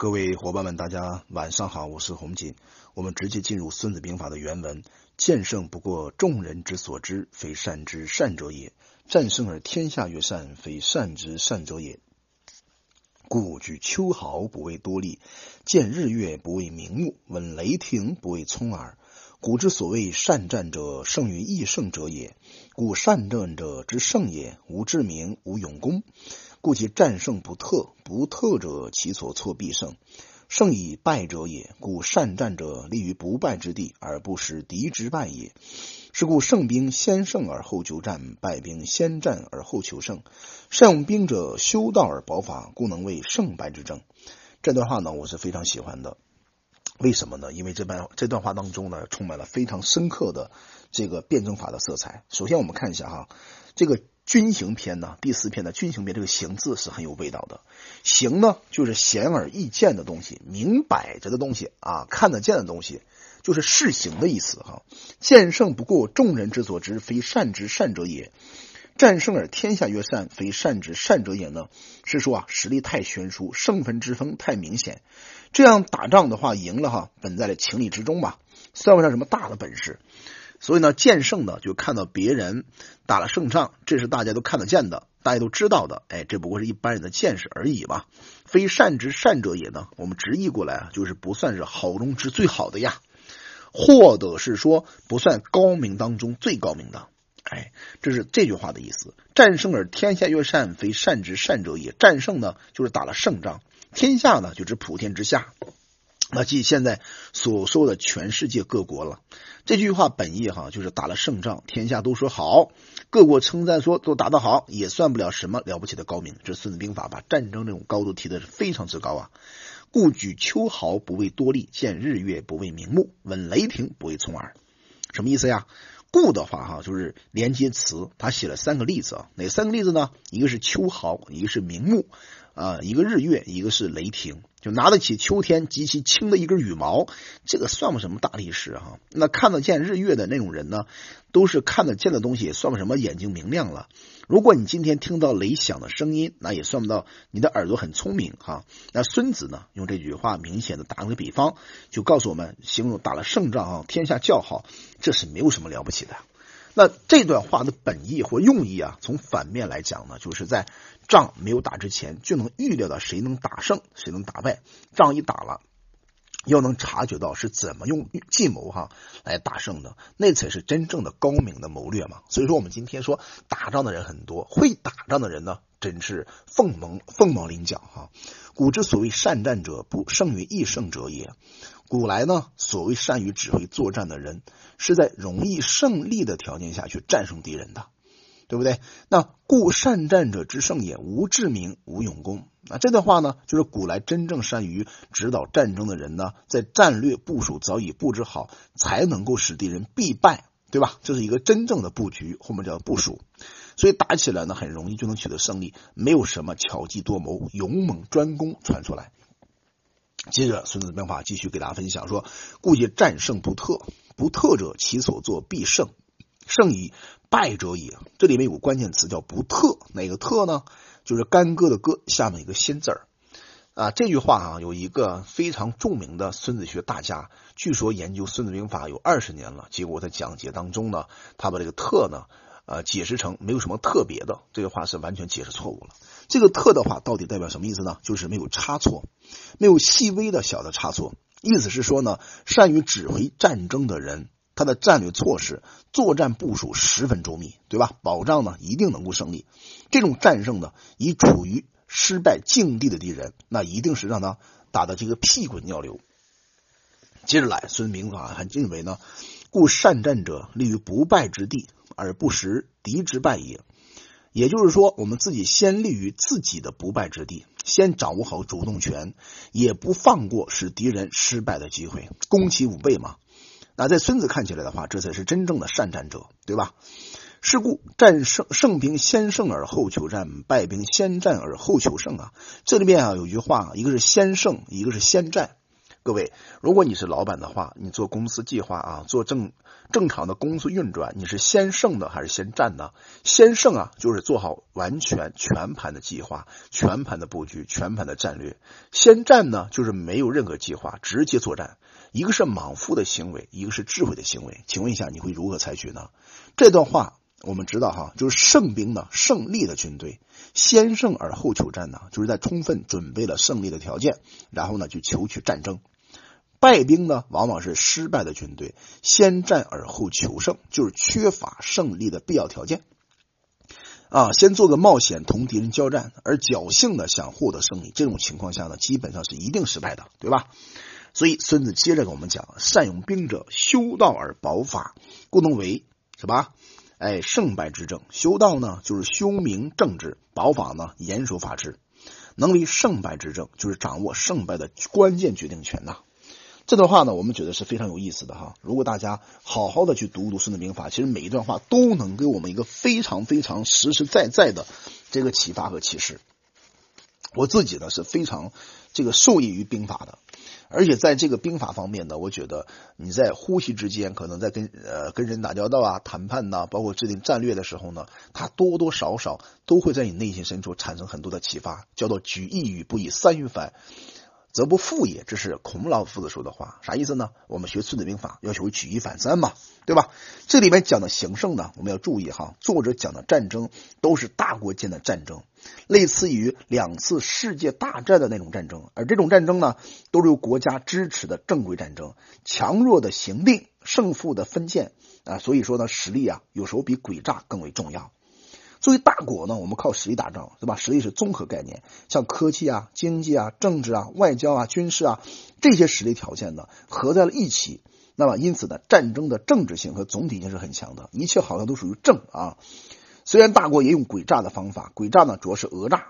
各位伙伴们，大家晚上好，我是洪锦。我们直接进入《孙子兵法》的原文：剑圣不过众人之所知，非善之善者也；战胜而天下曰善，非善之善者也。故举秋毫不为多利，见日月不为明目，闻雷霆不为聪耳。古之所谓善战者，胜于易胜者也。故善战者之胜也，无智明，无勇功。故其战胜不特，不特者，其所措必胜。胜以败者也。故善战者立于不败之地，而不使敌之败也。是故胜兵先胜而后求战，败兵先战而后求胜。善用兵者，修道而保法，故能为胜败之争。这段话呢，我是非常喜欢的。为什么呢？因为这段这段话当中呢，充满了非常深刻的这个辩证法的色彩。首先，我们看一下哈，这个。军行篇呢，第四篇的军行篇，这个“行”字是很有味道的。行呢，就是显而易见的东西，明摆着的东西啊，看得见的东西，就是事行的意思哈。剑胜不过众人之所知，非善之善者也。战胜而天下曰善，非善之善者也呢？是说啊，实力太悬殊，胜分之分太明显。这样打仗的话，赢了哈，本在了情理之中吧，算不上什么大的本事。所以呢，剑胜呢就看到别人打了胜仗，这是大家都看得见的，大家都知道的。哎，这不过是一般人的见识而已吧。非善之善者也呢？我们直译过来啊，就是不算是好中之最好的呀，或者是说不算高明当中最高明的。哎，这是这句话的意思。战胜而天下曰善，非善之善者也。战胜呢，就是打了胜仗，天下呢，就指普天之下。那即现在所说的全世界各国了。这句话本意哈，就是打了胜仗，天下都说好，各国称赞说都打得好，也算不了什么了不起的高明。这《孙子兵法》把战争这种高度提的是非常之高啊。故举秋毫不为多利，见日月不为明目，闻雷霆不为聪耳。什么意思呀？故的话哈，就是连接词，他写了三个例子啊。哪三个例子呢？一个是秋毫，一个是明目。啊，一个日月，一个是雷霆，就拿得起秋天极其轻的一根羽毛，这个算不什么大力士哈。那看得见日月的那种人呢，都是看得见的东西，算不什么眼睛明亮了。如果你今天听到雷响的声音，那也算不到你的耳朵很聪明哈。那孙子呢，用这句话明显的打了个比方，就告诉我们，形容打了胜仗啊，天下叫好，这是没有什么了不起的。那这段话的本意或用意啊，从反面来讲呢，就是在仗没有打之前就能预料到谁能打胜，谁能打败。仗一打了，要能察觉到是怎么用计谋哈来打胜的，那才是真正的高明的谋略嘛。所以说，我们今天说打仗的人很多，会打仗的人呢，真是凤毛凤毛麟角哈。古之所谓善战者，不胜于易胜者也。古来呢，所谓善于指挥作战的人，是在容易胜利的条件下去战胜敌人的，对不对？那故善战者之胜也，无智明，无勇功。那这段话呢，就是古来真正善于指导战争的人呢，在战略部署早已布置好，才能够使敌人必败，对吧？这是一个真正的布局，后面叫部署。所以打起来呢，很容易就能取得胜利，没有什么巧计多谋、勇猛专攻传出来。接着，《孙子兵法》继续给大家分享说：“故其战胜不特，不特者，其所作必胜，胜以败者也。”这里面有个关键词叫“不特”，哪个“特”呢？就是干戈的“戈”下面一个“新”字儿啊。这句话啊，有一个非常著名的孙子学大家，据说研究《孙子兵法》有二十年了，结果在讲解当中呢，他把这个“特”呢，呃，解释成没有什么特别的，这个话是完全解释错误了。这个“特”的话到底代表什么意思呢？就是没有差错。没有细微的小的差错，意思是说呢，善于指挥战争的人，他的战略措施、作战部署十分周密，对吧？保障呢一定能够胜利。这种战胜呢，以处于失败境地的敌人，那一定是让他打的这个屁滚尿流。接着来，孙明法还认为呢，故善战者立于不败之地，而不识敌之败也。也就是说，我们自己先立于自己的不败之地，先掌握好主动权，也不放过使敌人失败的机会，攻其五倍嘛。那在孙子看起来的话，这才是真正的善战者，对吧？是故战胜胜兵先胜而后求战，败兵先战而后求胜啊。这里面啊有句话，一个是先胜，一个是先战。各位，如果你是老板的话，你做公司计划啊，做正正常的公司运转，你是先胜的还是先战呢？先胜啊，就是做好完全全盘的计划、全盘的布局、全盘的战略；先战呢，就是没有任何计划，直接作战。一个是莽夫的行为，一个是智慧的行为。请问一下，你会如何采取呢？这段话我们知道哈，就是胜兵呢，胜利的军队先胜而后求战呢，就是在充分准备了胜利的条件，然后呢去求取战争。败兵呢，往往是失败的军队先战而后求胜，就是缺乏胜利的必要条件。啊，先做个冒险同敌人交战，而侥幸的想获得胜利，这种情况下呢，基本上是一定失败的，对吧？所以孙子接着跟我们讲：善用兵者，修道而保法，故能为什么？哎，胜败之政。修道呢，就是修明政治；保法呢，严守法治。能为胜败之政，就是掌握胜败的关键决定权呐。这段话呢，我们觉得是非常有意思的哈。如果大家好好的去读读《孙子兵法》，其实每一段话都能给我们一个非常非常实实在在的这个启发和启示。我自己呢是非常这个受益于兵法的，而且在这个兵法方面呢，我觉得你在呼吸之间，可能在跟呃跟人打交道啊、谈判呐，包括制定战略的时候呢，它多多少少都会在你内心深处产生很多的启发，叫做举一隅不以三隅反。则不复也，这是孔老夫子说的话，啥意思呢？我们学孙子兵法要学会举一反三嘛，对吧？这里面讲的形胜呢，我们要注意哈，作者讲的战争都是大国间的战争，类似于两次世界大战的那种战争，而这种战争呢，都是由国家支持的正规战争，强弱的行定，胜负的分界啊，所以说呢，实力啊，有时候比诡诈更为重要。作为大国呢，我们靠实力打仗，对吧？实力是综合概念，像科技啊、经济啊、政治啊、外交啊、军事啊这些实力条件呢，合在了一起。那么，因此呢，战争的政治性和总体性是很强的，一切好像都属于正啊。虽然大国也用诡诈的方法，诡诈呢主要是讹诈，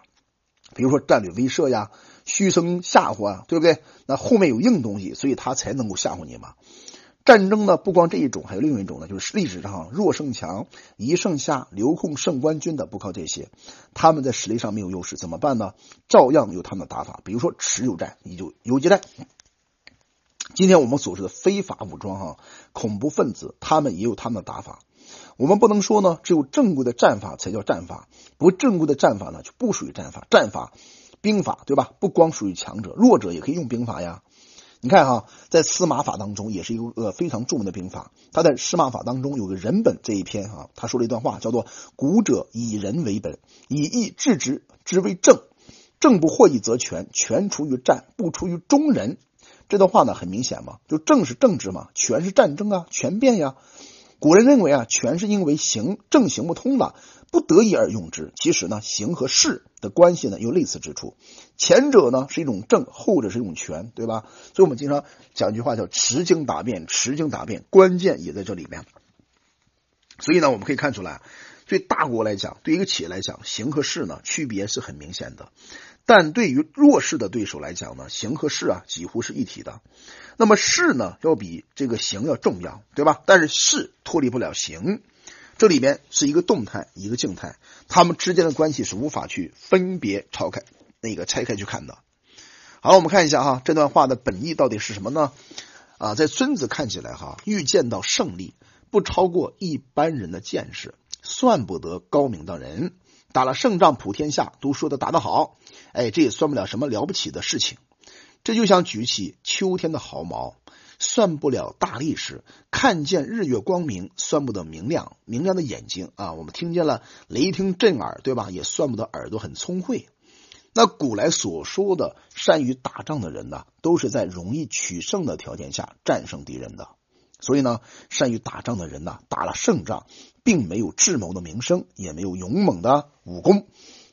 比如说战略威慑呀、虚声吓唬啊，对不对？那后面有硬东西，所以他才能够吓唬你嘛。战争呢，不光这一种，还有另一种呢，就是历史上弱胜强、一胜下、留控胜官军的，不靠这些，他们在实力上没有优势，怎么办呢？照样有他们的打法，比如说持久战、以就游击战。今天我们所说的非法武装哈，恐怖分子，他们也有他们的打法。我们不能说呢，只有正规的战法才叫战法，不正规的战法呢就不属于战法。战法、兵法，对吧？不光属于强者，弱者也可以用兵法呀。你看哈，在司马法当中也是一个非常著名的兵法。他在司马法当中有个人本这一篇哈，他说了一段话，叫做“古者以人为本，以义治之，之为政。政不获义则全，全出于战，不出于中人。”这段话呢很明显嘛，就政是政治嘛，权是战争啊，权变呀。古人认为啊，权是因为行政行不通了。不得已而用之，其实呢，行和势的关系呢有类似之处。前者呢是一种正，后者是一种权，对吧？所以我们经常讲一句话叫“持经答辩”，持经答辩，关键也在这里面。所以呢，我们可以看出来，对大国来讲，对一个企业来讲，行和势呢区别是很明显的。但对于弱势的对手来讲呢，行和势啊几乎是一体的。那么势呢要比这个行要重要，对吧？但是势脱离不了行。这里面是一个动态，一个静态，他们之间的关系是无法去分别拆开那个拆开去看的。好了，我们看一下哈，这段话的本意到底是什么呢？啊，在孙子看起来哈，预见到胜利，不超过一般人的见识，算不得高明的人。打了胜仗，普天下都说的打得好，哎，这也算不了什么了不起的事情。这就像举起秋天的毫毛。算不了大力士，看见日月光明，算不得明亮明亮的眼睛啊！我们听见了雷霆震耳，对吧？也算不得耳朵很聪慧。那古来所说的善于打仗的人呢，都是在容易取胜的条件下战胜敌人的。所以呢，善于打仗的人呢，打了胜仗，并没有智谋的名声，也没有勇猛的武功，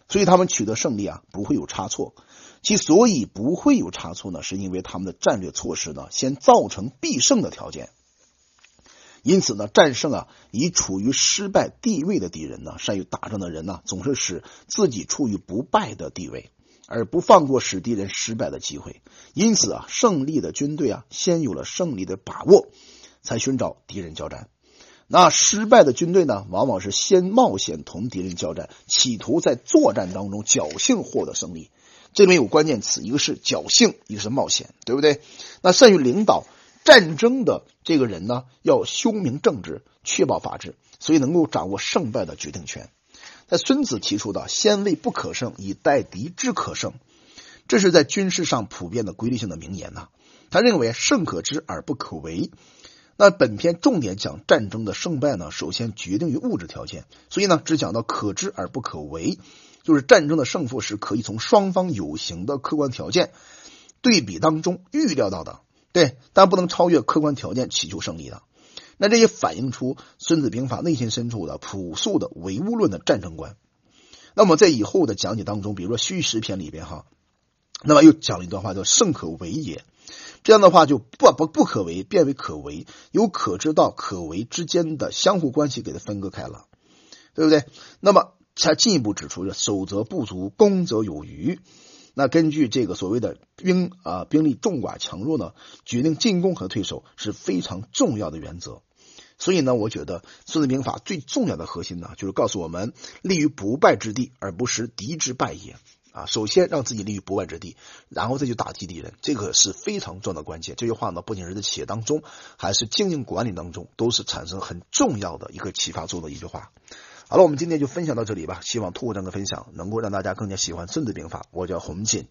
所以他们取得胜利啊，不会有差错。其所以不会有差错呢，是因为他们的战略措施呢，先造成必胜的条件。因此呢，战胜啊，已处于失败地位的敌人呢，善于打仗的人呢，总是使自己处于不败的地位，而不放过使敌人失败的机会。因此啊，胜利的军队啊，先有了胜利的把握，才寻找敌人交战。那失败的军队呢，往往是先冒险同敌人交战，企图在作战当中侥幸获得胜利。这里面有关键词，一个是侥幸，一个是冒险，对不对？那善于领导战争的这个人呢，要修明正直，确保法治，所以能够掌握胜败的决定权。在孙子提出的“先为不可胜，以待敌之可胜”，这是在军事上普遍的规律性的名言呐。他认为胜可知而不可为。那本篇重点讲战争的胜败呢，首先决定于物质条件，所以呢，只讲到可知而不可为。就是战争的胜负是可以从双方有形的客观条件对比当中预料到的，对，但不能超越客观条件祈求胜利的。那这也反映出《孙子兵法》内心深处的朴素的唯物论的战争观。那么在以后的讲解当中，比如说《虚实篇》里边哈，那么又讲了一段话，叫“胜可为也”。这样的话就不不不可为变为可为，由可知道可为之间的相互关系给它分割开了，对不对？那么。才进一步指出，守则不足，攻则有余。那根据这个所谓的兵啊兵力众寡强弱呢，决定进攻和退守是非常重要的原则。所以呢，我觉得《孙子兵法》最重要的核心呢，就是告诉我们立于不败之地，而不是敌之败也。啊，首先让自己立于不败之地，然后再去打击敌人，这个是非常重要的关键。这句话呢，不仅是在企业当中，还是经营管理当中，都是产生很重要的一个启发作用的一句话。好了，我们今天就分享到这里吧。希望通过这样的分享，能够让大家更加喜欢《孙子兵法》。我叫洪进。